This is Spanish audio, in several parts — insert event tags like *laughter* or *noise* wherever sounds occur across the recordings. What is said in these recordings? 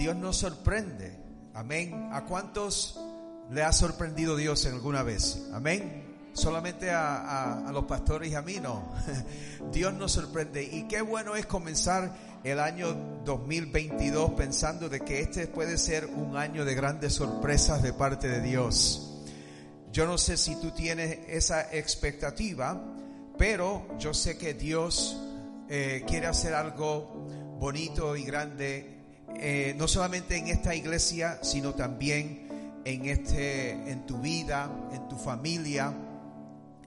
Dios nos sorprende. Amén. ¿A cuántos le ha sorprendido Dios en alguna vez? Amén. Solamente a, los pastores y a mí no. *laughs* Dios nos sorprende. Y qué bueno es comenzar el año 2022 pensando de que este puede ser un año de grandes sorpresas de parte de Dios. Yo no sé si tú tienes esa expectativa, pero yo sé que Dios eh, quiere hacer algo bonito y grande, eh, no solamente en esta iglesia, sino también en este, en tu vida, en tu familia.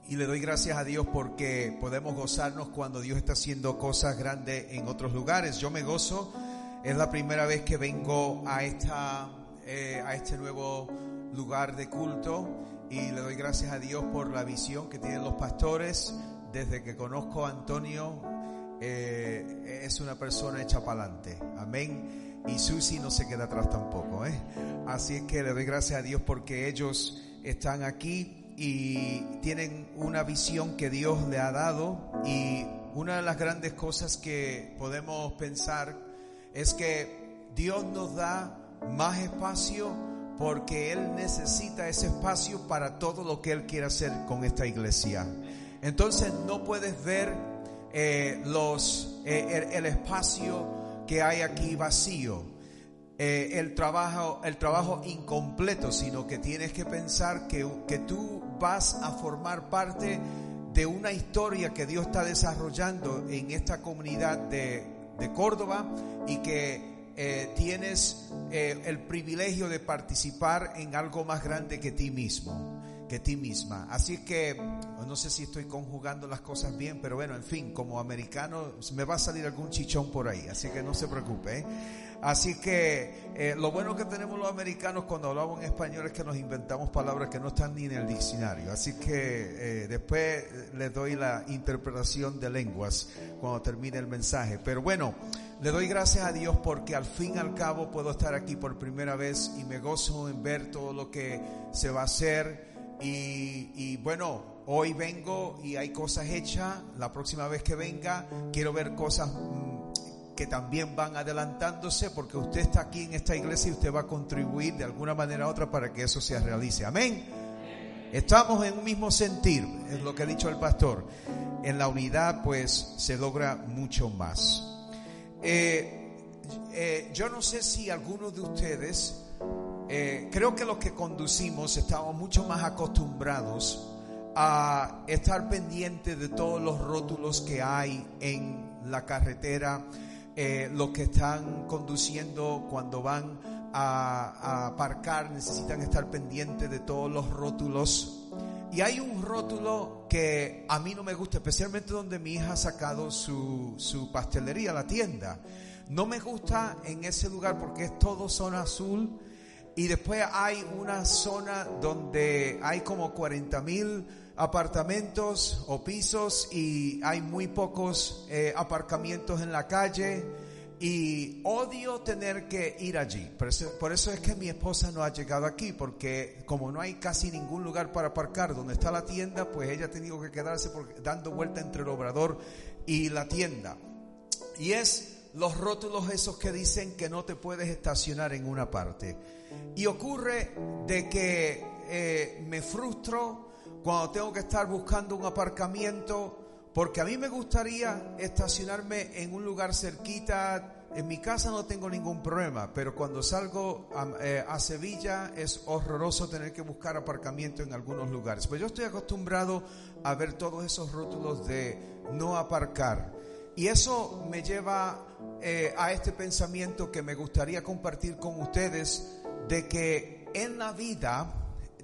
Y le doy gracias a Dios porque podemos gozarnos cuando Dios está haciendo cosas grandes en otros lugares. Yo me gozo, es la primera vez que vengo a esta, eh, a este nuevo lugar de culto y le doy gracias a Dios por la visión que tienen los pastores. Desde que conozco a Antonio, eh, es una persona hecha para adelante. Amén. Y Susi no se queda atrás tampoco. ¿eh? Así es que le doy gracias a Dios porque ellos están aquí y tienen una visión que Dios le ha dado. Y una de las grandes cosas que podemos pensar es que Dios nos da más espacio porque Él necesita ese espacio para todo lo que Él quiere hacer con esta iglesia. Entonces no puedes ver eh, los, eh, el, el, espacio que hay aquí vacío, eh, el, trabajo, el trabajo incompleto, sino que tienes que pensar que, que tú vas a formar parte de una historia que Dios está desarrollando en esta comunidad de, de Córdoba y que eh, tienes eh, el privilegio de participar en algo más grande que ti mismo, que ti misma. Así que no sé si estoy conjugando las cosas bien, pero bueno, en fin, como americano me va a salir algún chichón por ahí, así que no se preocupe. ¿eh? Así que eh, lo bueno que tenemos los americanos cuando hablamos en español es que nos inventamos palabras que no están ni en el diccionario. Así que eh, después les doy la interpretación de lenguas cuando termine el mensaje. Pero bueno, le doy gracias a Dios porque al fin y al cabo puedo estar aquí por primera vez y me gozo en ver todo lo que se va a hacer. Y, bueno, hoy vengo y hay cosas hechas. La próxima vez que venga quiero ver cosas que también van adelantándose porque usted está aquí en esta iglesia y usted va a contribuir de alguna manera u otra para que eso se realice. Amén. Estamos en un mismo sentir, es lo que ha dicho el pastor. En la unidad pues se logra mucho más. Eh, eh, yo no sé si algunos de ustedes, eh, creo que los que conducimos estamos mucho más acostumbrados a estar pendientes de todos los rótulos que hay en la carretera, eh, los que están conduciendo cuando van a, a, aparcar necesitan estar pendientes de todos los rótulos. Y hay un rótulo que a mí no me gusta, especialmente donde mi hija ha sacado su, su pastelería, la tienda. No me gusta en ese lugar porque es todo zona azul. Y después hay una zona donde hay como 40 mil apartamentos o pisos y hay muy pocos eh, aparcamientos en la calle y odio tener que ir allí. Por eso, por eso, es que mi esposa no ha llegado aquí, porque como no hay casi ningún lugar para aparcar donde está la tienda, pues ella ha tenido que quedarse por, dando vuelta entre el obrador y la tienda. Y es los rótulos esos que dicen que no te puedes estacionar en una parte. Y ocurre de que eh, me frustro cuando tengo que estar buscando un aparcamiento, porque a mí me gustaría estacionarme en un lugar cerquita. En mi casa no tengo ningún problema, pero cuando salgo a, eh, a Sevilla es horroroso tener que buscar aparcamiento en algunos lugares. Pues yo estoy acostumbrado a ver todos esos rótulos de no aparcar. Y eso me lleva eh, a este pensamiento que me gustaría compartir con ustedes de que en la vida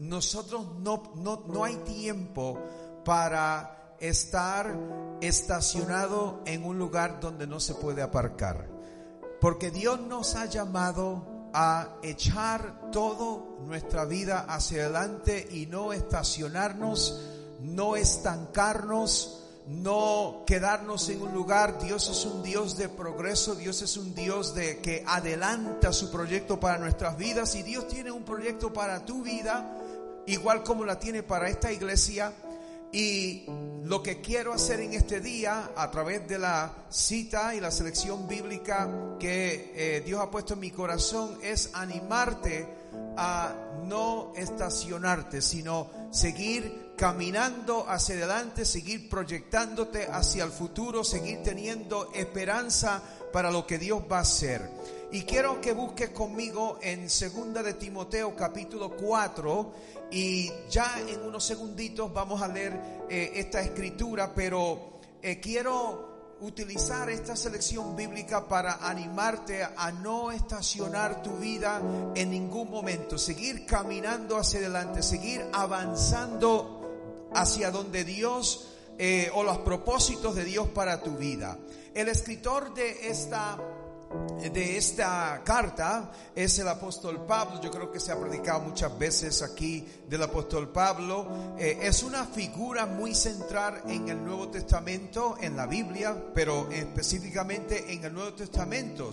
nosotros no, no, no hay tiempo para estar estacionado en un lugar donde no se puede aparcar. Porque Dios nos ha llamado a echar toda nuestra vida hacia adelante y no estacionarnos, no estancarnos, no quedarnos en un lugar. Dios es un Dios de progreso, Dios es un Dios de que adelanta su proyecto para nuestras vidas y Dios tiene un proyecto para tu vida, igual como la tiene para esta iglesia. Y lo que quiero hacer en este día, a través de la cita y la selección bíblica que eh, Dios ha puesto en mi corazón, es animarte a no estacionarte, sino seguir caminando hacia adelante, seguir proyectándote hacia el futuro, seguir teniendo esperanza para lo que Dios va a hacer. Y quiero que busques conmigo en segunda de Timoteo capítulo 4 y ya en unos segunditos vamos a leer eh, esta escritura, pero eh, quiero utilizar esta selección bíblica para animarte a no estacionar tu vida en ningún momento, seguir caminando hacia adelante, seguir avanzando hacia donde Dios eh, o los propósitos de Dios para tu vida. El escritor de esta de esta carta es el apóstol Pablo. Yo creo que se ha predicado muchas veces aquí del apóstol Pablo. Eh, es una figura muy central en el Nuevo Testamento, en la Biblia, pero específicamente en el Nuevo Testamento,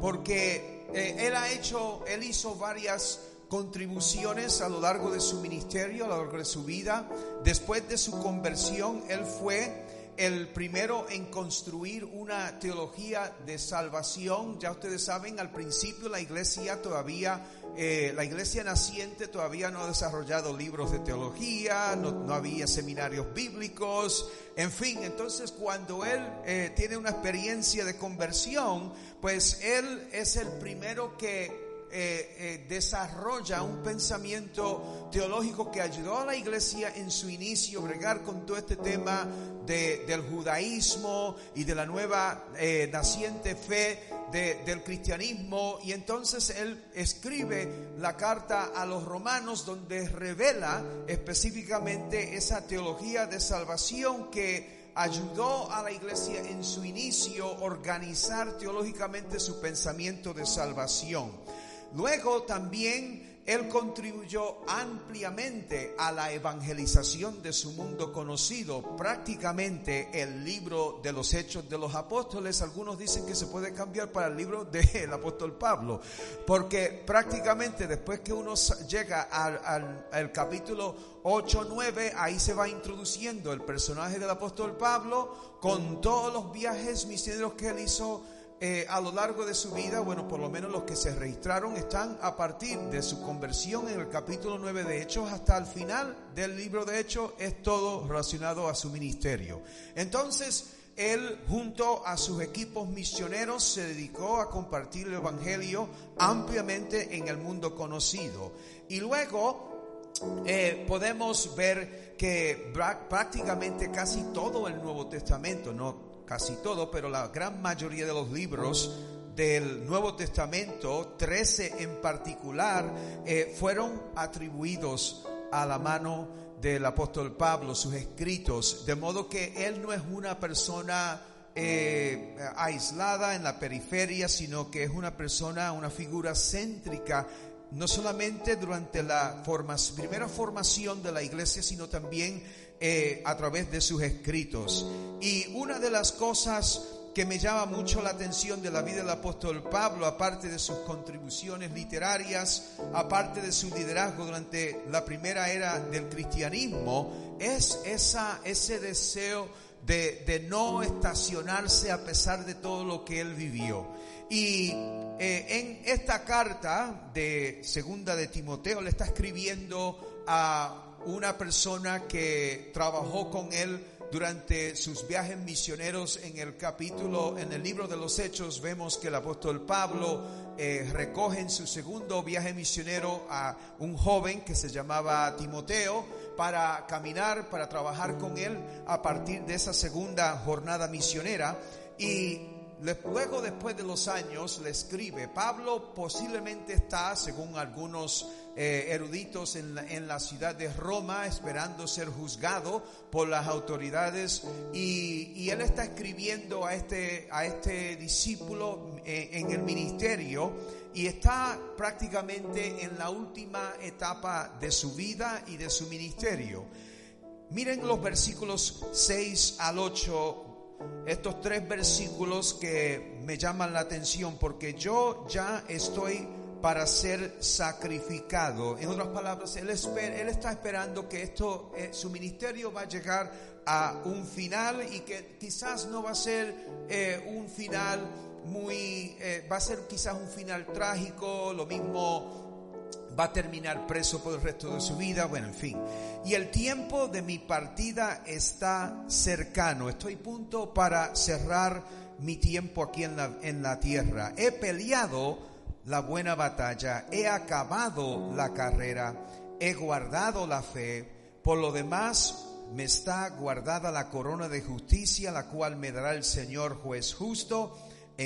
porque eh, él ha hecho, él hizo varias contribuciones a lo largo de su ministerio, a lo largo de su vida. Después de su conversión, él fue el primero en construir una teología de salvación. Ya ustedes saben, al principio la iglesia todavía, eh, la iglesia naciente todavía no ha desarrollado libros de teología, no, había seminarios bíblicos, en fin, entonces cuando él eh, tiene una experiencia de conversión, pues él es el primero que eh, eh, desarrolla un pensamiento teológico que ayudó a la iglesia en su inicio a bregar con todo este tema del judaísmo y de la nueva eh, naciente fe del cristianismo. Y entonces él escribe la carta a los romanos donde revela específicamente esa teología de salvación que ayudó a la iglesia en su inicio a organizar teológicamente su pensamiento de salvación. Luego también él contribuyó ampliamente a la evangelización de su mundo conocido. Prácticamente el libro de los Hechos de los Apóstoles, algunos dicen que se puede cambiar para el libro del *laughs* apóstol Pablo, porque prácticamente después que uno llega al, capítulo 8, 9, ahí se va introduciendo el personaje del apóstol Pablo con todos los viajes misioneros que él hizo eh, a lo largo de su vida, bueno, por lo menos los que se registraron están a partir de su conversión en el capítulo 9 de Hechos hasta el final del libro de Hechos, es todo relacionado a su ministerio. Entonces, él junto a sus equipos misioneros se dedicó a compartir el Evangelio ampliamente en el mundo conocido. Y luego eh, podemos ver que prácticamente casi todo el Nuevo Testamento, no casi todo, pero la gran mayoría de los libros del Nuevo Testamento, 13 en particular, eh, fueron atribuidos a la mano del apóstol Pablo, sus escritos, de modo que él no es una persona eh, aislada en la periferia, sino que es una persona, una figura céntrica no solamente durante la primera formación de la iglesia, sino también eh, a través de sus escritos. Y una de las cosas que me llama mucho la atención de la vida del apóstol Pablo, aparte de sus contribuciones literarias, aparte de su liderazgo durante la primera era del cristianismo, es esa, ese deseo de, no estacionarse a pesar de todo lo que él vivió. Y eh, en esta carta de segunda de Timoteo le está escribiendo a una persona que trabajó con él durante sus viajes misioneros en el capítulo, en el libro de los Hechos, vemos que el apóstol Pablo eh, recoge en su segundo viaje misionero a un joven que se llamaba Timoteo para caminar, para trabajar con él a partir de esa segunda jornada misionera. Y Luego, después de los años, le escribe, Pablo posiblemente está, según algunos eh, eruditos en la, en la, ciudad de Roma esperando ser juzgado por las autoridades y, y él está escribiendo a este, a este discípulo eh, en el ministerio y está prácticamente en la última etapa de su vida y de su ministerio. Miren los versículos 6 al 8 estos tres versículos que me llaman la atención porque yo ya estoy para ser sacrificado. En otras palabras, él, él está esperando que esto, eh, su ministerio va a llegar a un final y que quizás no va a ser eh, un final muy, eh, va a ser quizás un final trágico, lo mismo va a terminar preso por el resto de su vida, bueno, en fin. Y el tiempo de mi partida está cercano, estoy punto para cerrar mi tiempo aquí en la, en la tierra. He peleado la buena batalla, he acabado la carrera, he guardado la fe, por lo demás me está guardada la corona de justicia, la cual me dará el Señor juez justo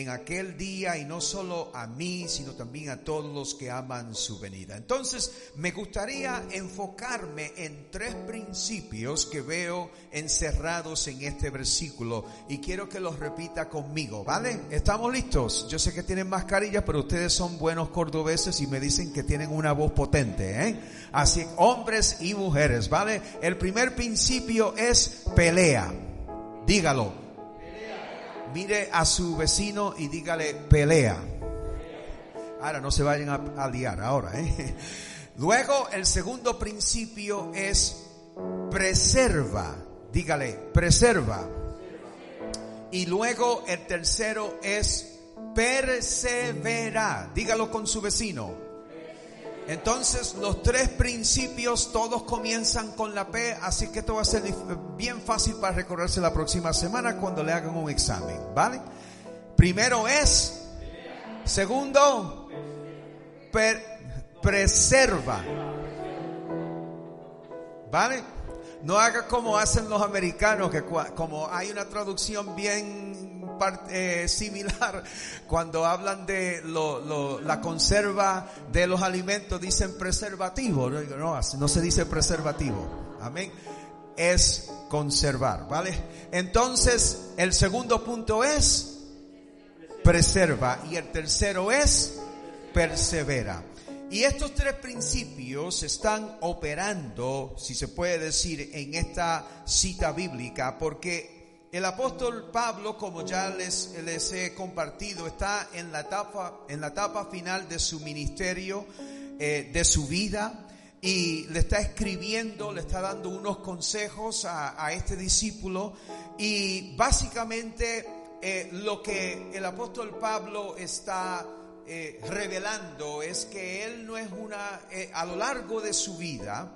en aquel día y no solo a mí, sino también a todos los que aman su venida. Entonces, me gustaría enfocarme en tres principios que veo encerrados en este versículo y quiero que los repita conmigo, ¿vale? ¿Estamos listos? Yo sé que tienen mascarilla, pero ustedes son buenos cordobeses y me dicen que tienen una voz potente, ¿eh? Así, hombres y mujeres, ¿vale? El primer principio es pelea. Dígalo mire a su vecino y dígale pelea. Ahora no se vayan a, liar ahora. ¿eh? *laughs* Luego el segundo principio es preserva. Dígale, preserva. Y luego el tercero es persevera. Dígalo con su vecino. Entonces los tres principios todos comienzan con la P, así que esto va a ser bien fácil para recorrerse la próxima semana cuando le hagan un examen, ¿vale? Primero es, segundo, preserva, ¿vale? No haga como hacen los americanos, que como hay una traducción bien eh, similar *laughs* cuando hablan de la conserva de los alimentos, dicen preservativo. No, no se dice preservativo. Amén. Es conservar, ¿vale? Entonces, el segundo punto es preserva y el tercero es persevera. Y estos tres principios están operando, si se puede decir, en esta cita bíblica, porque el apóstol Pablo, como ya les, les he compartido, está en la etapa, en la etapa final de su ministerio, eh, de su vida, y le está escribiendo, le está dando unos consejos a, este discípulo, y básicamente eh, lo que el apóstol Pablo está eh, revelando es que él no es una, a lo largo de su vida,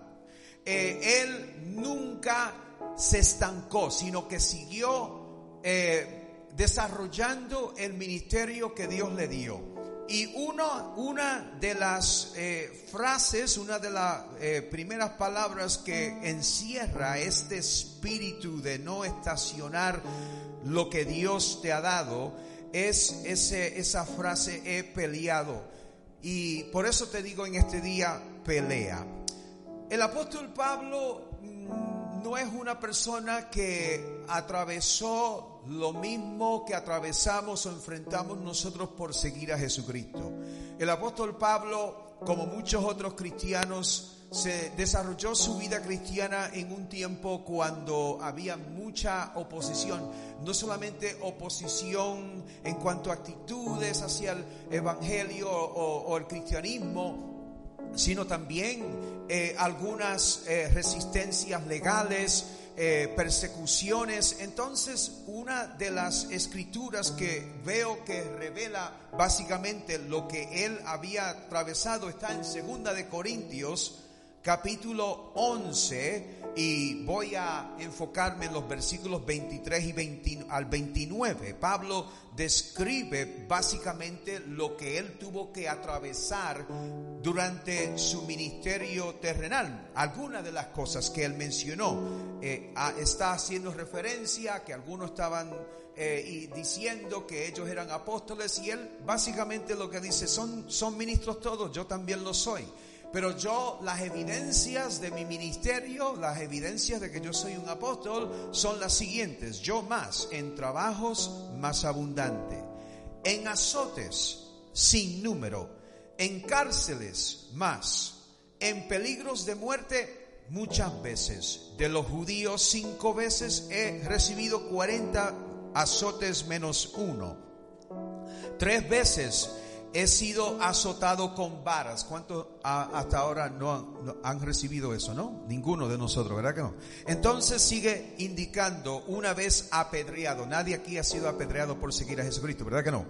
él nunca se estancó, sino que siguió eh, desarrollando el ministerio que Dios le dio. Y uno, una de las eh, frases, una de las eh, primeras palabras que encierra este espíritu de no estacionar lo que Dios te ha dado, es ese, esa frase he peleado. Y por eso te digo en este día, pelea. El apóstol Pablo no es una persona que atravesó lo mismo que atravesamos o enfrentamos nosotros por seguir a Jesucristo. El apóstol Pablo, como muchos otros cristianos, se desarrolló su vida cristiana en un tiempo cuando había mucha oposición, no solamente oposición en cuanto a actitudes hacia el evangelio o, el cristianismo, sino también eh, algunas eh, resistencias legales, eh, persecuciones. Entonces, una de las escrituras que veo que revela básicamente lo que él había atravesado está en Segunda de Corintios, capítulo 11 y voy a enfocarme en los versículos 23 y al 29. Pablo describe básicamente lo que él tuvo que atravesar durante su ministerio terrenal. Algunas de las cosas que él mencionó eh, está haciendo referencia que algunos estaban eh, diciendo que ellos eran apóstoles y él básicamente lo que dice son, son ministros todos, yo también lo soy. Pero yo, las evidencias de mi ministerio, las evidencias de que yo soy un apóstol, son las siguientes. Yo más, en trabajos más abundante, en azotes sin número, en cárceles más, en peligros de muerte muchas veces. De los judíos cinco veces he recibido 40 azotes menos uno. Tres veces he sido azotado con varas. ¿Cuántos hasta ahora no han, recibido eso? ¿No? Ninguno de nosotros, ¿verdad que no? Entonces sigue indicando una vez apedreado. Nadie aquí ha sido apedreado por seguir a Jesucristo, ¿verdad que no?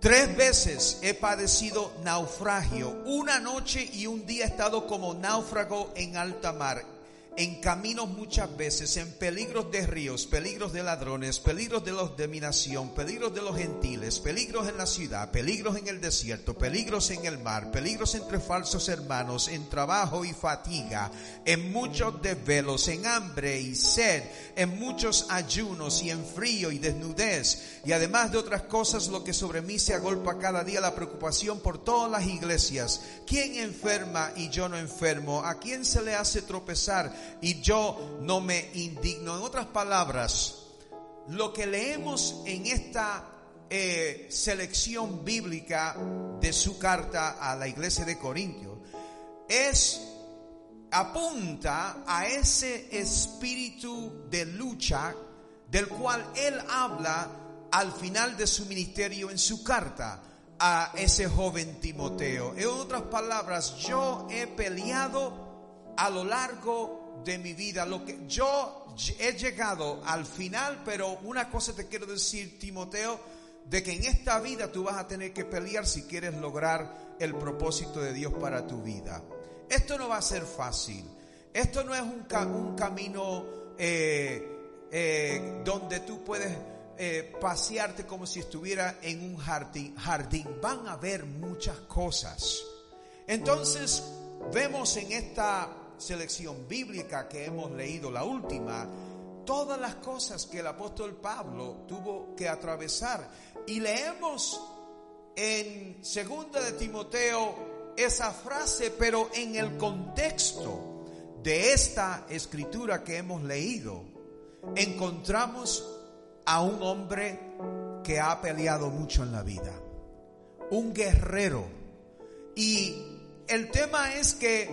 Tres veces he padecido naufragio. Una noche y un día he estado como náufrago en alta mar en caminos muchas veces, en peligros de ríos, peligros de ladrones, peligros de los de mi nación, peligros de los gentiles, peligros en la ciudad, peligros en el desierto, peligros en el mar, peligros entre falsos hermanos, en trabajo y fatiga, en muchos desvelos, en hambre y sed, en muchos ayunos y en frío y desnudez, y además de otras cosas lo que sobre mí se agolpa cada día la preocupación por todas las iglesias. ¿Quién enferma y yo no enfermo? ¿A quién se le hace tropezar? Y yo no me indigno. En otras palabras, lo que leemos en esta eh, selección bíblica de su carta a la iglesia de Corintios es apunta a ese espíritu de lucha del cual él habla al final de su ministerio en su carta a ese joven Timoteo. En otras palabras, yo he peleado a lo largo de mi vida, lo que yo he llegado al final, pero una cosa te quiero decir, Timoteo, de que en esta vida tú vas a tener que pelear si quieres lograr el propósito de Dios para tu vida. Esto no va a ser fácil. Esto no es un, un camino eh, eh, donde tú puedes eh, pasearte como si estuviera en un jardín, jardín. Van a haber muchas cosas. Entonces, vemos en esta selección bíblica que hemos leído, la última, todas las cosas que el apóstol Pablo tuvo que atravesar. Y leemos en segunda de Timoteo esa frase, pero en el contexto de esta escritura que hemos leído, encontramos a un hombre que ha peleado mucho en la vida, un guerrero. Y el tema es que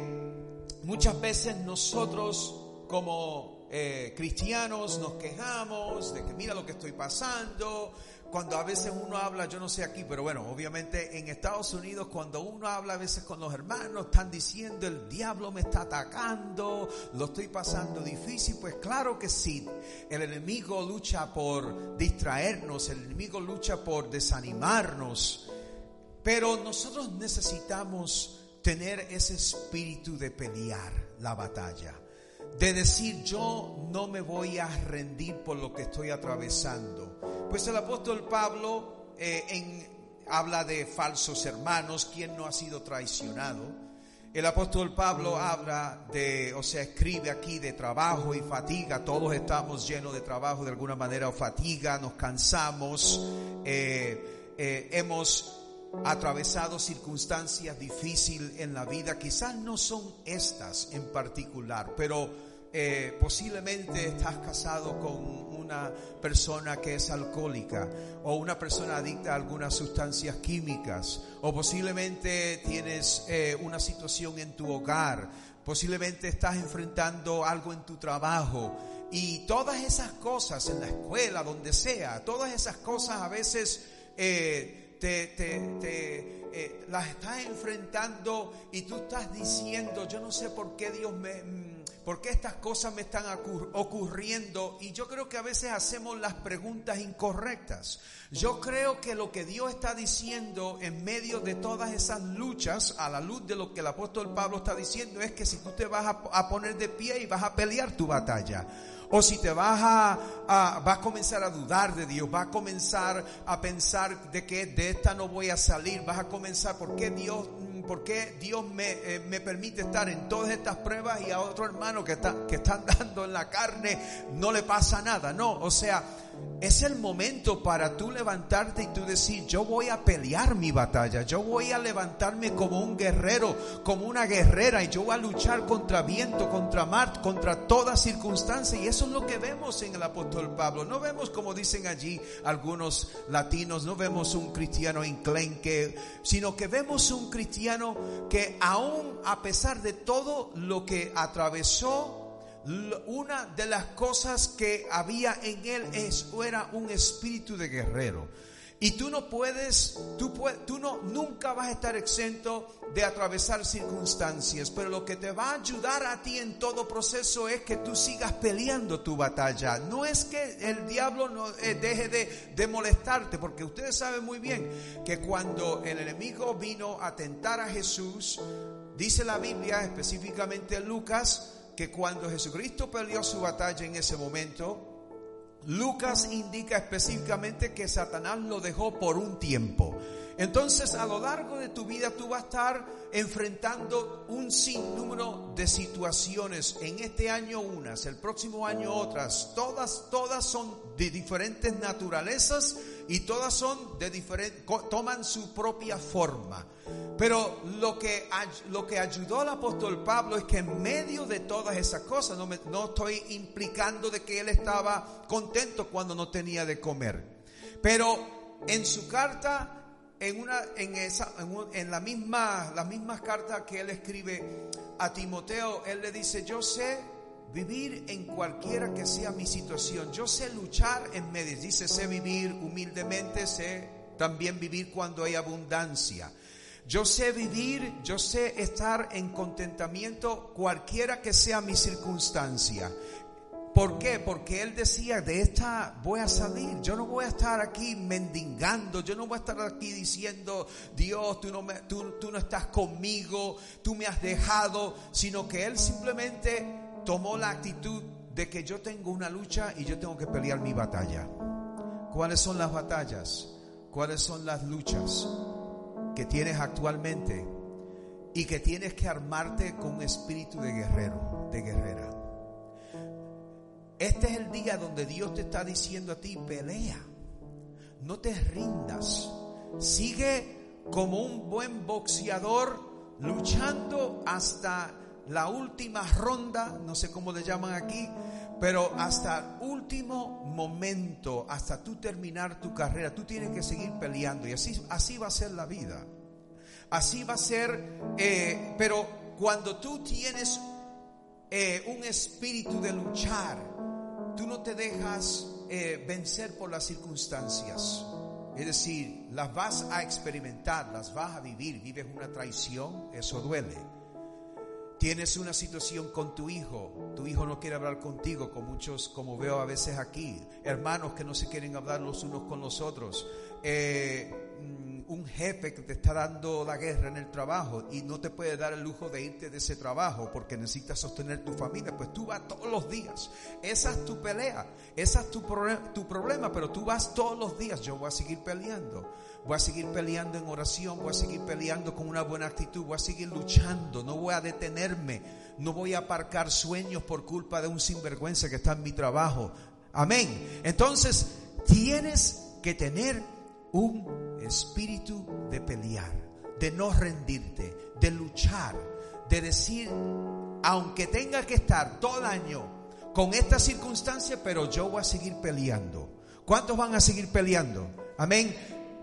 muchas veces nosotros como eh, cristianos nos quejamos de que mira lo que estoy pasando. Cuando a veces uno habla, yo no sé aquí, pero bueno, obviamente en Estados Unidos cuando uno habla a veces con los hermanos, están diciendo el diablo me está atacando, lo estoy pasando difícil. Pues claro que sí, el enemigo lucha por distraernos, el enemigo lucha por desanimarnos, pero nosotros necesitamos tener ese espíritu de pelear la batalla, de decir yo no me voy a rendir por lo que estoy atravesando. Pues el apóstol Pablo eh, habla de falsos hermanos, quien no ha sido traicionado. El apóstol Pablo habla de, o sea, escribe aquí de trabajo y fatiga. Todos estamos llenos de trabajo de alguna manera o fatiga, nos cansamos, eh, eh, hemos atravesado circunstancias difíciles en la vida, quizás no son estas en particular, pero eh, posiblemente estás casado con una persona que es alcohólica o una persona adicta a algunas sustancias químicas o posiblemente tienes eh, una situación en tu hogar, posiblemente estás enfrentando algo en tu trabajo y todas esas cosas en la escuela, donde sea, todas esas cosas a veces... Eh, te, te, eh, las estás enfrentando y tú estás diciendo, yo no sé por qué Dios me, mm, por qué estas cosas me están ocurriendo y yo creo que a veces hacemos las preguntas incorrectas. Yo creo que lo que Dios está diciendo en medio de todas esas luchas, a la luz de lo que el apóstol Pablo está diciendo, es que si tú te vas a poner de pie y vas a pelear tu batalla, o si te vas a, vas a comenzar a dudar de Dios, vas a comenzar a pensar de que de esta no voy a salir, vas a comenzar, ¿por qué Dios, por qué Dios me, eh, me permite estar en todas estas pruebas y a otro hermano que está, que están *laughs* dando en la carne no le pasa nada? No, o sea, es el momento para tú levantarte y tú decir, yo voy a pelear mi batalla, yo voy a levantarme como un guerrero, como una guerrera y yo voy a luchar contra viento, contra mar, contra toda circunstancia. Y eso es lo que vemos en el apóstol Pablo. No vemos, como dicen allí algunos latinos, no vemos un cristiano enclenque, sino que vemos un cristiano que aún a pesar de todo lo que atravesó, una de las cosas que había en él es, era un espíritu de guerrero. Y tú no puedes, tú, tú no, nunca vas a estar exento de atravesar circunstancias, pero lo que te va a ayudar a ti en todo proceso es que tú sigas peleando tu batalla. No es que el diablo no, eh, deje de, molestarte, porque ustedes saben muy bien que cuando el enemigo vino a tentar a Jesús, dice la Biblia, específicamente en Lucas, que cuando Jesucristo peleó su batalla en ese momento, Lucas indica específicamente que Satanás lo dejó por un tiempo. Entonces a lo largo de tu vida tú vas a estar enfrentando un sinnúmero de situaciones. En este año unas, el próximo año otras. Todas, todas son de diferentes naturalezas y todas son de diferentes, toman su propia forma. Pero lo que, lo que ayudó al apóstol Pablo es que en medio de todas esas cosas, no, me, no estoy implicando de que él estaba contento cuando no tenía de comer. Pero en su carta en una en esa en, la misma las mismas cartas que él escribe a Timoteo, él le dice, "Yo sé vivir en cualquiera que sea mi situación. Yo sé luchar en medio. Dice, sé vivir humildemente, sé también vivir cuando hay abundancia. Yo sé vivir, yo sé estar en contentamiento cualquiera que sea mi circunstancia. ¿Por qué? Porque él decía, de esta voy a salir. Yo no voy a estar aquí mendigando. Yo no voy a estar aquí diciendo, Dios, tú no, me, tú, tú no estás conmigo, tú me has dejado. Sino que él simplemente tomó la actitud de que yo tengo una lucha y yo tengo que pelear mi batalla. ¿Cuáles son las batallas? ¿Cuáles son las luchas que tienes actualmente? Y que tienes que armarte con un espíritu de guerrero, de guerrera. Este es el día donde Dios te está diciendo a ti, pelea, no te rindas, sigue como un buen boxeador luchando hasta la última ronda, no sé cómo le llaman aquí, pero hasta último momento, hasta tú terminar tu carrera, tú tienes que seguir peleando y así, así va a ser la vida. Así va a ser, eh, pero cuando tú tienes eh, un espíritu de luchar, tú no te dejas eh, vencer por las circunstancias. Es decir, las vas a experimentar, las vas a vivir. Vives una traición, eso duele. Tienes una situación con tu hijo, tu hijo no quiere hablar contigo, con muchos, como veo a veces aquí, hermanos que no se quieren hablar los unos con los otros. Eh, un jefe que te está dando la guerra en el trabajo y no te puede dar el lujo de irte de ese trabajo porque necesitas sostener tu familia, pues tú vas todos los días. Esa es tu pelea, esa es tu, tu problema, pero tú vas todos los días. Yo voy a seguir peleando, voy a seguir peleando en oración, voy a seguir peleando con una buena actitud, voy a seguir luchando, no voy a detenerme, no voy a aparcar sueños por culpa de un sinvergüenza que está en mi trabajo. Amén. Entonces, tienes que tener un espíritu de pelear, de no rendirte, de luchar, de decir, aunque tenga que estar todo el año con esta circunstancia, pero yo voy a seguir peleando. ¿Cuántos van a seguir peleando? Amén.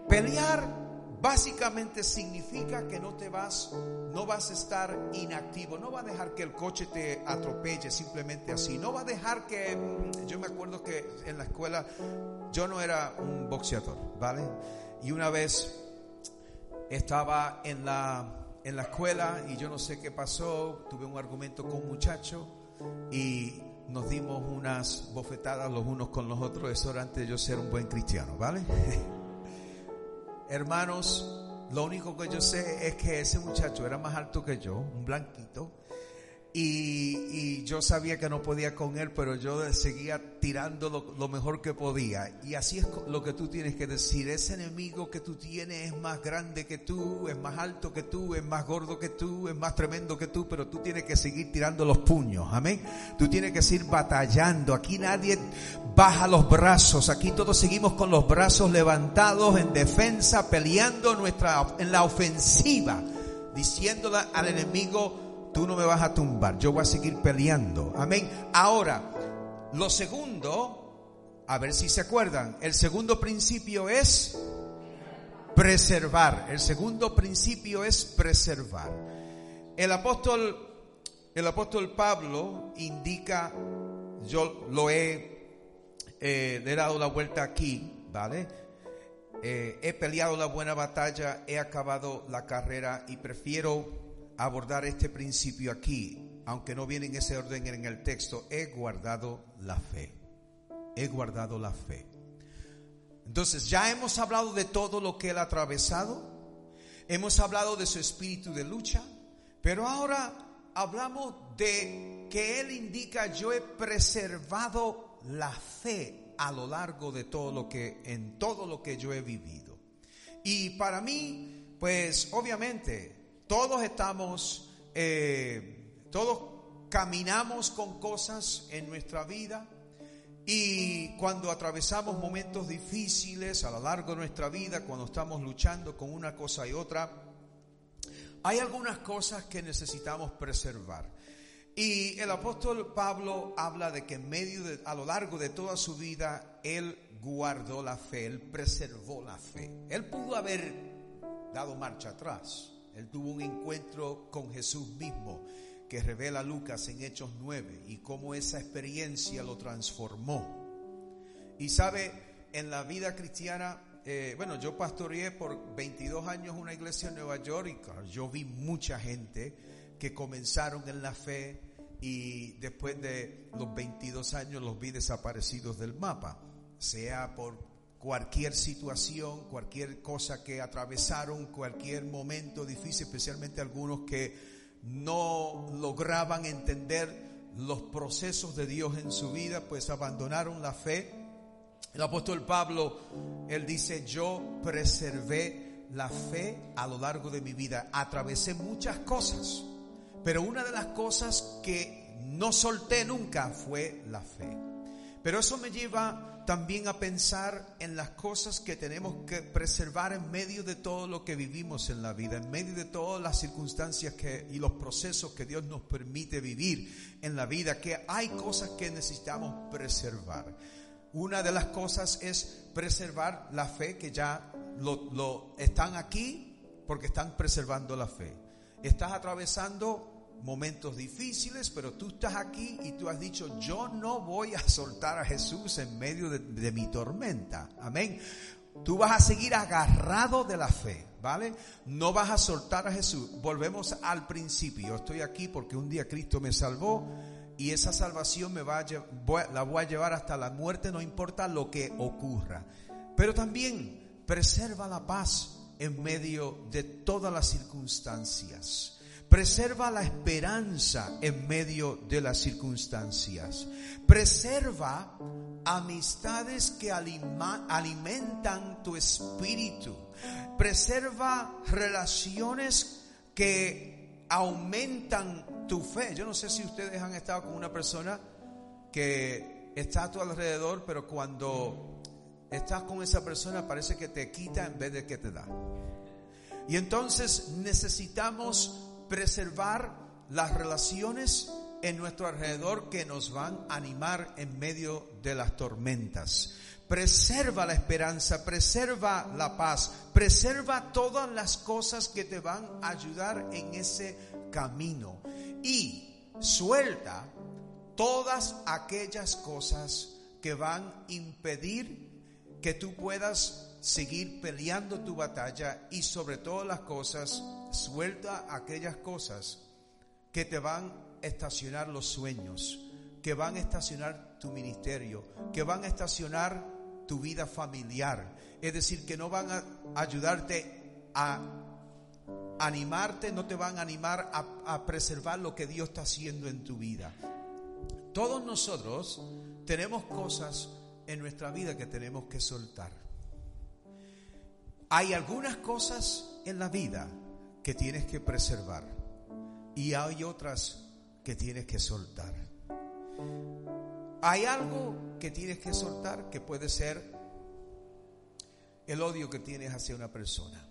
Pelear básicamente significa que no te vas, no vas a estar inactivo, no va a dejar que el coche te atropelle simplemente así, no va a dejar que, yo me acuerdo que en la escuela yo no era un boxeador, ¿vale? Y una vez estaba en la, en la escuela y yo no sé qué pasó, tuve un argumento con un muchacho y nos dimos unas bofetadas los unos con los otros, eso era antes de yo ser un buen cristiano, ¿vale? *laughs* Hermanos, lo único que yo sé es que ese muchacho era más alto que yo, un blanquito, y, yo sabía que no podía con él, pero yo seguía tirando lo, mejor que podía. Y así es lo que tú tienes que decir. Ese enemigo que tú tienes es más grande que tú, es más alto que tú, es más gordo que tú, es más tremendo que tú, pero tú tienes que seguir tirando los puños. Amén. Tú tienes que seguir batallando. Aquí nadie baja los brazos. Aquí todos seguimos con los brazos levantados en defensa, peleando nuestra, en la ofensiva, diciéndole al enemigo, tú no me vas a tumbar, yo voy a seguir peleando. Amén. Ahora, lo segundo, a ver si se acuerdan, el segundo principio es preservar. El segundo principio es preservar. El apóstol, el apóstol Pablo indica, yo lo he, eh, he dado la vuelta aquí, ¿vale? Eh, he peleado la buena batalla, he acabado la carrera y prefiero abordar este principio aquí, aunque no viene en ese orden en el texto, he guardado la fe. He guardado la fe. Entonces, ya hemos hablado de todo lo que él ha atravesado, hemos hablado de su espíritu de lucha, pero ahora hablamos de que él indica, yo he preservado la fe a lo largo de todo lo que, en todo lo que yo he vivido. Y para mí, pues obviamente, todos estamos, eh, todos caminamos con cosas en nuestra vida y cuando atravesamos momentos difíciles a lo largo de nuestra vida, cuando estamos luchando con una cosa y otra, hay algunas cosas que necesitamos preservar. Y el apóstol Pablo habla de que en medio a lo largo de toda su vida, él guardó la fe, él preservó la fe. Él pudo haber dado marcha atrás. Él tuvo un encuentro con Jesús mismo que revela Lucas en Hechos 9 y cómo esa experiencia lo transformó. Y sabe, en la vida cristiana, eh, bueno, yo pastoreé por 22 años una iglesia en Nueva York y yo vi mucha gente que comenzaron en la fe y después de los 22 años los vi desaparecidos del mapa, sea por cualquier situación, cualquier cosa que atravesaron, cualquier momento difícil, especialmente algunos que no lograban entender los procesos de Dios en su vida, pues abandonaron la fe. El apóstol Pablo, él dice, yo preservé la fe a lo largo de mi vida, atravesé muchas cosas, pero una de las cosas que no solté nunca fue la fe. Pero eso me lleva también a pensar en las cosas que tenemos que preservar en medio de todo lo que vivimos en la vida, en medio de todas las circunstancias que, y los procesos que Dios nos permite vivir en la vida, que hay cosas que necesitamos preservar. Una de las cosas es preservar la fe, que ya lo, lo están aquí porque están preservando la fe. Estás atravesando momentos difíciles, pero tú estás aquí y tú has dicho, yo no voy a soltar a Jesús en medio de, mi tormenta. Amén. Tú vas a seguir agarrado de la fe, ¿vale? No vas a soltar a Jesús. Volvemos al principio. estoy aquí porque un día Cristo me salvó y esa salvación me va a, la voy a llevar hasta la muerte, no importa lo que ocurra. Pero también preserva la paz en medio de todas las circunstancias. Preserva la esperanza en medio de las circunstancias. Preserva amistades que alimentan tu espíritu. Preserva relaciones que aumentan tu fe. Yo no sé si ustedes han estado con una persona que está a tu alrededor, pero cuando estás con esa persona parece que te quita en vez de que te da. Y entonces necesitamos preservar las relaciones en nuestro alrededor que nos van a animar en medio de las tormentas. Preserva la esperanza, preserva la paz, preserva todas las cosas que te van a ayudar en ese camino. Y suelta todas aquellas cosas que van a impedir que tú puedas seguir peleando tu batalla y sobre todas las cosas Suelta aquellas cosas que te van a estacionar los sueños, que van a estacionar tu ministerio, que van a estacionar tu vida familiar. Es decir, que no van a ayudarte a animarte, no te van a animar a, a preservar lo que Dios está haciendo en tu vida. Todos nosotros tenemos cosas en nuestra vida que tenemos que soltar. Hay algunas cosas en la vida que tienes que preservar y hay otras que tienes que soltar. Hay algo que tienes que soltar que puede ser el odio que tienes hacia una persona.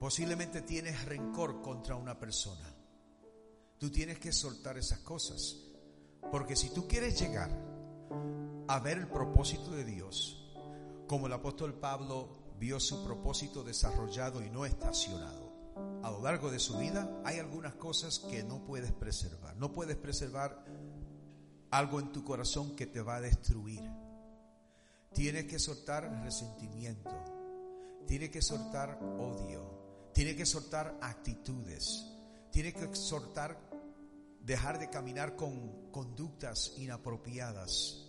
Posiblemente tienes rencor contra una persona. Tú tienes que soltar esas cosas. Porque si tú quieres llegar a ver el propósito de Dios, como el apóstol Pablo vio su propósito desarrollado y no estacionado, a lo largo de su vida hay algunas cosas que no puedes preservar. No puedes preservar algo en tu corazón que te va a destruir. Tienes que soltar resentimiento. Tienes que soltar odio. Tienes que soltar actitudes. Tienes que soltar dejar de caminar con conductas inapropiadas.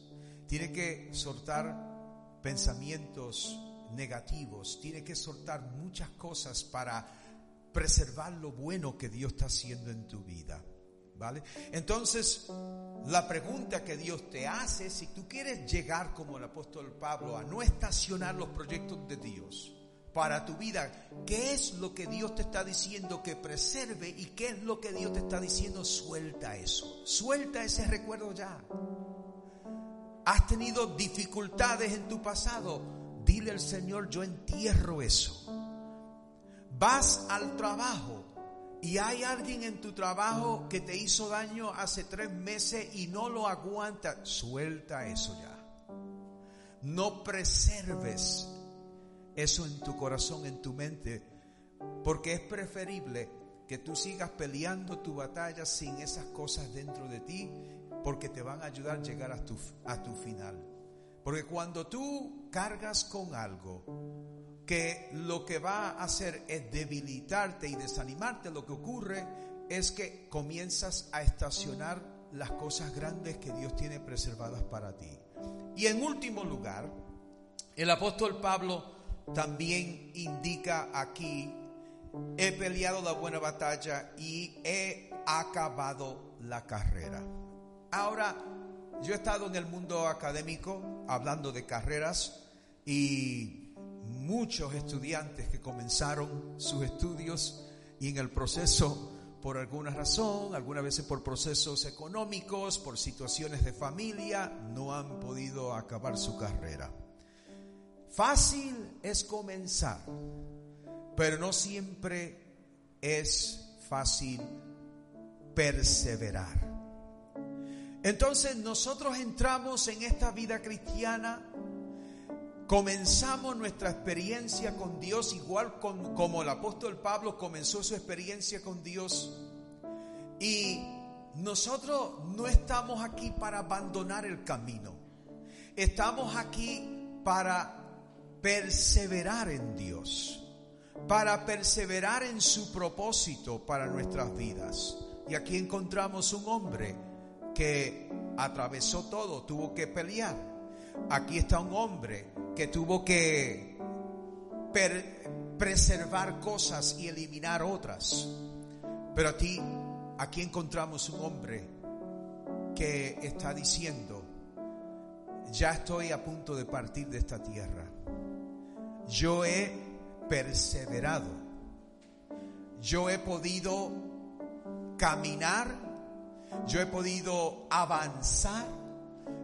Tiene que soltar pensamientos negativos. Tiene que soltar muchas cosas para preservar lo bueno que Dios está haciendo en tu vida. ¿Vale? Entonces, la pregunta que Dios te hace, si tú quieres llegar como el apóstol Pablo a no estacionar los proyectos de Dios, para tu vida. ¿Qué es lo que Dios te está diciendo que preserve y qué es lo que Dios te está diciendo? Suelta eso. Suelta ese recuerdo ya. Has tenido dificultades en tu pasado. Dile al Señor, yo entierro eso. Vas al trabajo y hay alguien en tu trabajo que te hizo daño hace tres meses y no lo aguanta. Suelta eso ya. No preserves eso en tu corazón, en tu mente, porque es preferible que tú sigas peleando tu batalla sin esas cosas dentro de ti, porque te van a ayudar a llegar a tu, a tu final. Porque cuando tú cargas con algo que lo que va a hacer es debilitarte y desanimarte, lo que ocurre es que comienzas a estacionar las cosas grandes que Dios tiene preservadas para ti. Y en último lugar, el apóstol Pablo también indica aquí, he peleado la buena batalla y he acabado la carrera. Ahora, yo he estado en el mundo académico hablando de carreras y muchos estudiantes que comenzaron sus estudios y en el proceso por alguna razón, algunas veces por procesos económicos, por situaciones de familia, no han podido acabar su carrera. Fácil es comenzar, pero no siempre es fácil perseverar. Entonces nosotros entramos en esta vida cristiana, comenzamos nuestra experiencia con Dios igual como el apóstol Pablo comenzó su experiencia con Dios y nosotros no estamos aquí para abandonar el camino, estamos aquí para perseverar en Dios, para perseverar en su propósito para nuestras vidas. Y aquí encontramos un hombre que atravesó todo, tuvo que pelear. Aquí está un hombre que tuvo que preservar cosas y eliminar otras. Pero aquí, aquí encontramos un hombre que está diciendo, ya estoy a punto de partir de esta tierra yo he perseverado. Yo he podido caminar, yo he podido avanzar,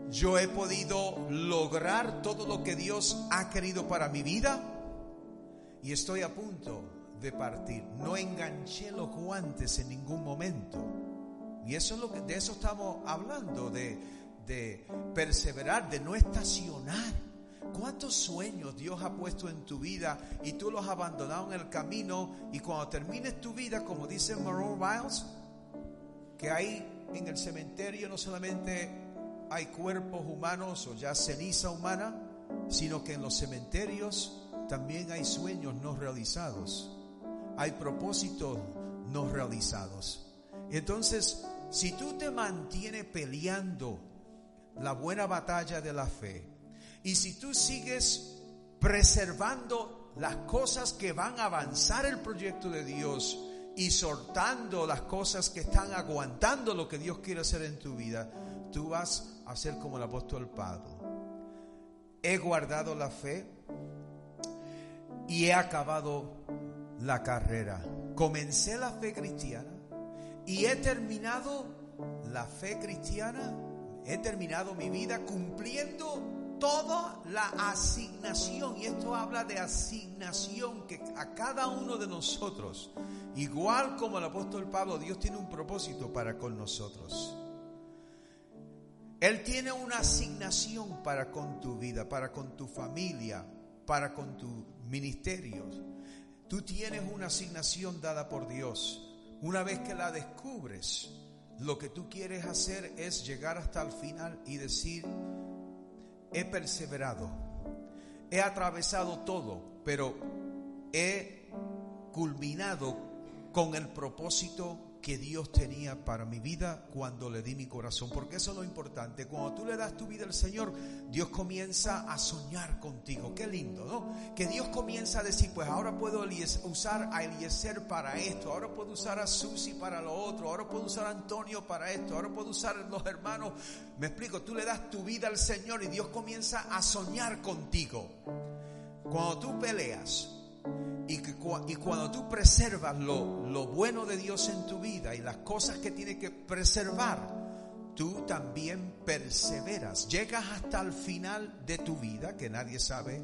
yo he podido lograr todo lo que Dios ha querido para mi vida y estoy a punto de partir. No enganché los guantes en ningún momento. Y eso es lo que de eso estamos hablando, de, de perseverar, de no estacionar ¿Cuántos sueños Dios ha puesto en tu vida y tú los has abandonado en el camino y cuando termines tu vida, como dice Maroon Miles, que hay en el cementerio no solamente hay cuerpos humanos o ya ceniza humana, sino que en los cementerios también hay sueños no realizados, hay propósitos no realizados. Entonces, si tú te mantienes peleando la buena batalla de la fe, y si tú sigues preservando las cosas que van a avanzar el proyecto de Dios y soltando las cosas que están aguantando lo que Dios quiere hacer en tu vida, tú vas a ser como el apóstol Pablo. He guardado la fe y he acabado la carrera. Comencé la fe cristiana y he terminado la fe cristiana, he terminado mi vida cumpliendo toda la asignación. Y esto habla de asignación que a cada uno de nosotros, igual como el apóstol Pablo, Dios tiene un propósito para con nosotros. Él tiene una asignación para con tu vida, para con tu familia, para con tu ministerio. Tú tienes una asignación dada por Dios. Una vez que la descubres, lo que tú quieres hacer es llegar hasta el final y decir, he perseverado, he atravesado todo, pero he culminado con el propósito que Dios tenía para mi vida cuando le di mi corazón. Porque eso es lo importante. Cuando tú le das tu vida al Señor, Dios comienza a soñar contigo. Qué lindo, ¿no? Que Dios comienza a decir, pues ahora puedo usar a Eliezer para esto, ahora puedo usar a Susi para lo otro, ahora puedo usar a Antonio para esto, ahora puedo usar a los hermanos. Me explico, tú le das tu vida al Señor y Dios comienza a soñar contigo. Cuando tú peleas, y, cuando tú preservas lo, lo bueno de Dios en tu vida y las cosas que tienes que preservar, tú también perseveras. Llegas hasta el final de tu vida, que nadie sabe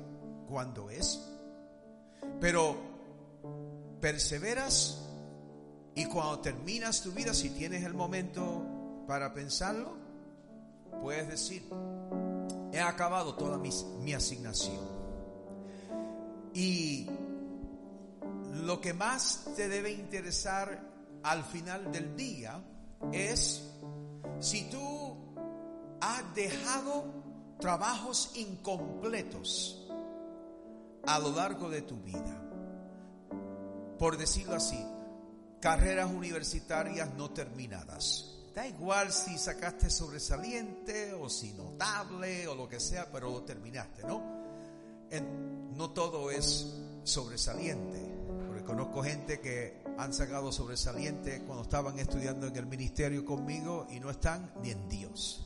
cuándo es, pero perseveras y cuando terminas tu vida, si tienes el momento para pensarlo, puedes decir, he acabado toda mi, mi asignación. Y lo que más te debe interesar al final del día es si tú has dejado trabajos incompletos a lo largo de tu vida. Por decirlo así, carreras universitarias no terminadas. Da igual si sacaste sobresaliente o si notable o lo que sea, pero lo terminaste, ¿no? no todo es sobresaliente. Conozco gente que han sacado sobresaliente cuando estaban estudiando en el ministerio conmigo y no están ni en Dios.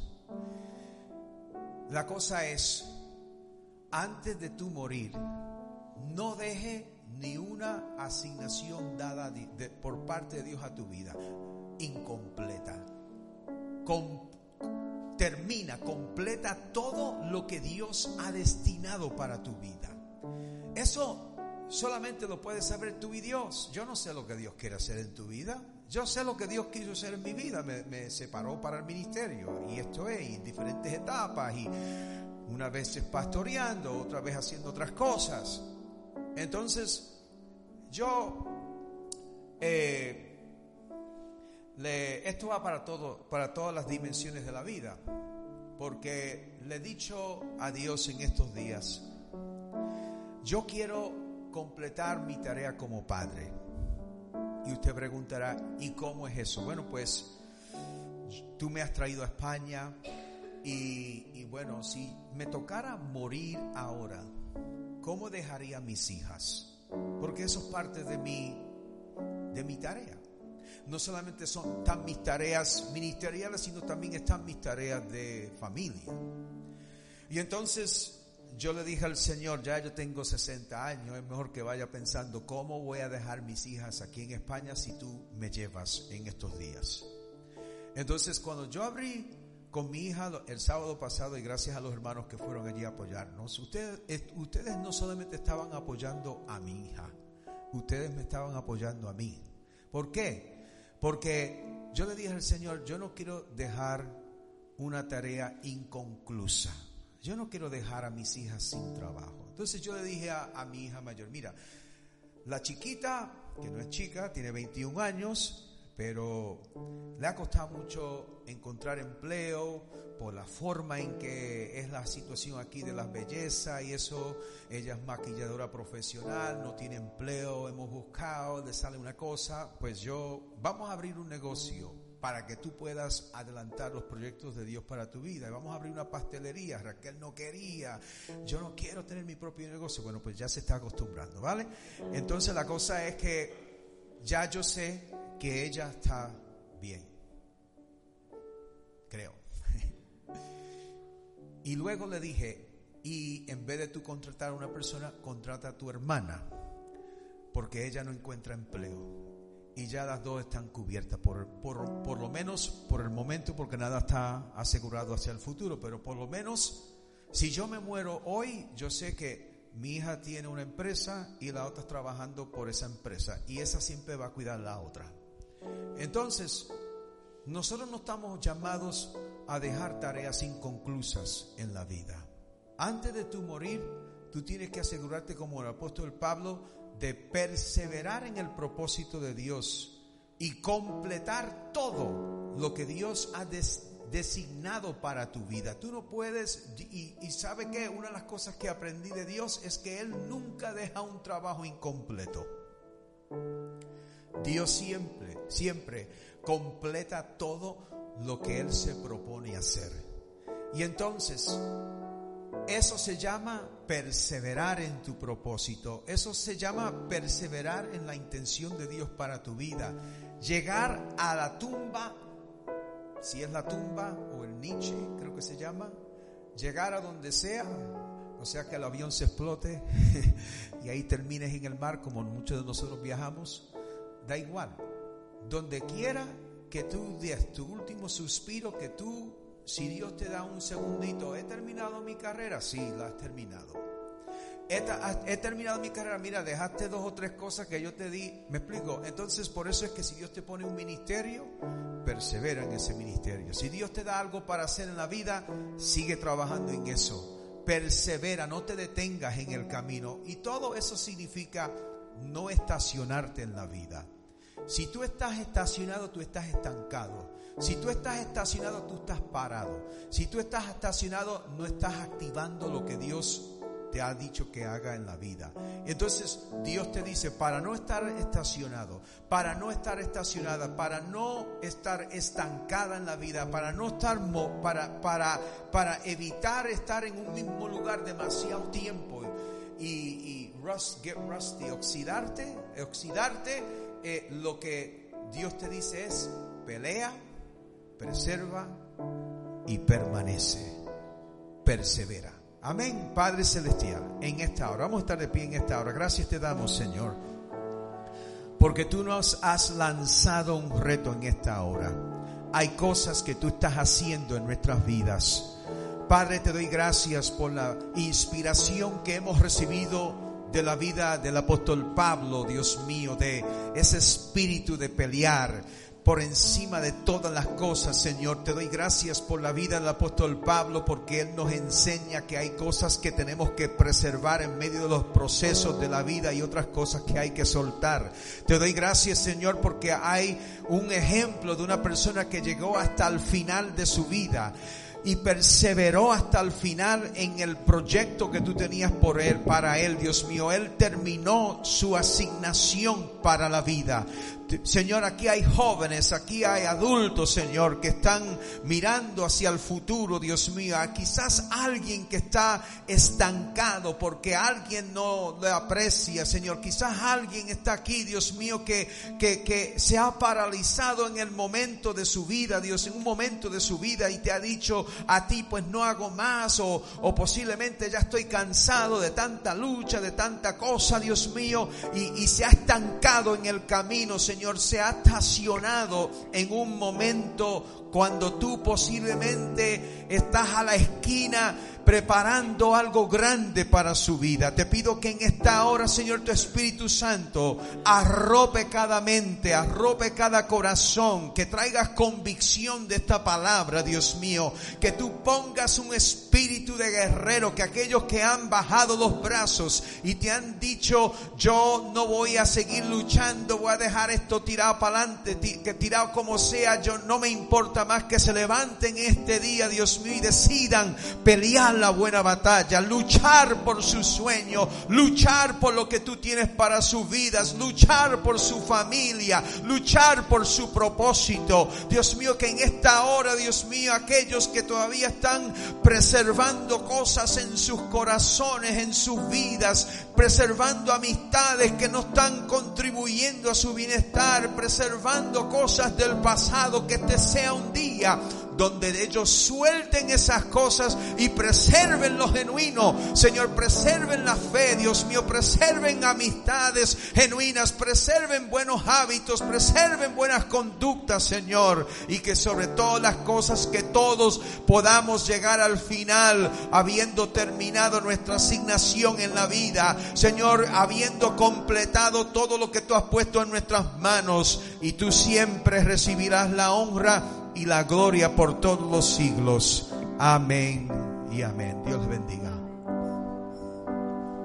La cosa es, antes de tu morir, no deje ni una asignación dada por parte de Dios a tu vida incompleta. termina, completa todo lo que Dios ha destinado para tu vida. Eso solamente lo puedes saber tú y Dios. Yo no sé lo que Dios quiere hacer en tu vida. Yo sé lo que Dios quiso hacer en mi vida. Me, separó para el ministerio y esto es, en diferentes etapas y una vez pastoreando, otra vez haciendo otras cosas. Entonces, yo, eh, le, esto va para todo, para todas las dimensiones de la vida, porque le he dicho a Dios en estos días, yo quiero completar mi tarea como padre. Y usted preguntará, ¿y cómo es eso? Bueno, pues tú me has traído a España y, bueno, si me tocara morir ahora, ¿cómo dejaría a mis hijas? Porque eso es parte de mi, de mi tarea. No solamente son tan mis tareas ministeriales, sino también están mis tareas de familia. Y entonces yo le dije al Señor, ya yo tengo 60 años, es mejor que vaya pensando cómo voy a dejar mis hijas aquí en España si tú me llevas en estos días. Entonces cuando yo abrí con mi hija el sábado pasado y gracias a los hermanos que fueron allí a apoyarnos, ustedes, ustedes no solamente estaban apoyando a mi hija, ustedes me estaban apoyando a mí. ¿Por qué? Porque yo le dije al Señor, yo no quiero dejar una tarea inconclusa yo no quiero dejar a mis hijas sin trabajo. Entonces yo le dije a, mi hija mayor, mira, la chiquita, que no es chica, tiene 21 años, pero le ha costado mucho encontrar empleo por la forma en que es la situación aquí de las bellezas y eso. Ella es maquilladora profesional, no tiene empleo, hemos buscado, le sale una cosa. Pues yo, vamos a abrir un negocio para que tú puedas adelantar los proyectos de Dios para tu vida. Y vamos a abrir una pastelería. Raquel no quería. Yo no quiero tener mi propio negocio. Bueno, pues ya se está acostumbrando, ¿vale? Entonces la cosa es que ya yo sé que ella está bien. Creo. *laughs* y luego le dije, y en vez de tú contratar a una persona, contrata a tu hermana, porque ella no encuentra empleo y ya las dos están cubiertas, por, por, por, lo menos por el momento, porque nada está asegurado hacia el futuro, pero por lo menos si yo me muero hoy, yo sé que mi hija tiene una empresa y la otra está trabajando por esa empresa y esa siempre va a cuidar la otra. Entonces, nosotros no estamos llamados a dejar tareas inconclusas en la vida. Antes de tu morir, tú tienes que asegurarte como el apóstol Pablo de perseverar en el propósito de Dios y completar todo lo que Dios ha designado para tu vida. Tú no puedes, y, y sabe que una de las cosas que aprendí de Dios es que Él nunca deja un trabajo incompleto. Dios siempre, siempre completa todo lo que Él se propone hacer. Y entonces, eso se llama perseverar en tu propósito. Eso se llama perseverar en la intención de Dios para tu vida. Llegar a la tumba, si es la tumba o el niche, creo que se llama. Llegar a donde sea, o sea que el avión se explote *laughs* y ahí termines en el mar como muchos de nosotros viajamos. Da igual. Donde quiera que tú des tu último suspiro, que tú si Dios te da un segundito, ¿he terminado mi carrera? Sí, la has terminado. He, terminado mi carrera, mira, dejaste dos o tres cosas que yo te di, me explico. Entonces, por eso es que si Dios te pone un ministerio, persevera en ese ministerio. Si Dios te da algo para hacer en la vida, sigue trabajando en eso. Persevera, no te detengas en el camino. Y todo eso significa no estacionarte en la vida. Si tú estás estacionado, tú estás estancado. Si tú estás estacionado, tú estás parado. Si tú estás estacionado, no estás activando lo que Dios te ha dicho que haga en la vida. Entonces Dios te dice, para no estar estacionado, para no estar estacionada, para no estar estancada en la vida, para no estar, para, para, para evitar estar en un mismo lugar demasiado tiempo y, y rust, get rusty, oxidarte, oxidarte, eh, lo que Dios te dice es, pelea, preserva y permanece. Persevera. Amén, Padre Celestial, en esta hora. Vamos a estar de pie en esta hora. Gracias te damos, Señor. Porque tú nos has lanzado un reto en esta hora. Hay cosas que tú estás haciendo en nuestras vidas. Padre, te doy gracias por la inspiración que hemos recibido de la vida del apóstol Pablo, Dios mío, de ese espíritu de pelear, por encima de todas las cosas, Señor. Te doy gracias por la vida del apóstol Pablo, porque Él nos enseña que hay cosas que tenemos que preservar en medio de los procesos de la vida y otras cosas que hay que soltar. Te doy gracias, Señor, porque hay un ejemplo de una persona que llegó hasta el final de su vida y perseveró hasta el final en el proyecto que tú tenías por él, para él, Dios mío. Él terminó su asignación para la vida. Señor, aquí hay jóvenes, aquí hay adultos, Señor, que están mirando hacia el futuro, Dios mío. Quizás alguien que está estancado porque alguien no le aprecia, Señor. Quizás alguien está aquí, Dios mío, que, que, que se ha paralizado en el momento de su vida, Dios, en un momento de su vida y te ha dicho a ti, pues no hago más o, o posiblemente ya estoy cansado de tanta lucha, de tanta cosa, Dios mío, y, y se ha estancado en el camino, Señor. Se ha estacionado en un momento cuando tú posiblemente estás a la esquina preparando algo grande para su vida. Te pido que en esta hora, Señor, tu Espíritu Santo arrope cada mente, arrope cada corazón, que traigas convicción de esta palabra, Dios mío, que tú pongas un espíritu de guerrero, que aquellos que han bajado los brazos y te han dicho, yo no voy a seguir luchando, voy a dejar esto tirado para adelante, que tirado como sea, yo no me importa más que se levanten este día, Dios mío, y decidan pelear la buena batalla, luchar por su sueño, luchar por lo que tú tienes para sus vidas, luchar por su familia, luchar por su propósito. Dios mío, que en esta hora, Dios mío, aquellos que todavía están preservando cosas en sus corazones, en sus vidas, preservando amistades que no están contribuyendo a su bienestar, preservando cosas del pasado, que este sea un día donde ellos suelten esas cosas y preserven lo genuino. Señor, preserven la fe, Dios mío, preserven amistades genuinas, preserven buenos hábitos, preserven buenas conductas, Señor, y que sobre todas las cosas que todos podamos llegar al final habiendo terminado nuestra asignación en la vida, Señor, habiendo completado todo lo que tú has puesto en nuestras manos y tú siempre recibirás la honra y la gloria por todos los siglos. Amén y amén. Dios bendiga.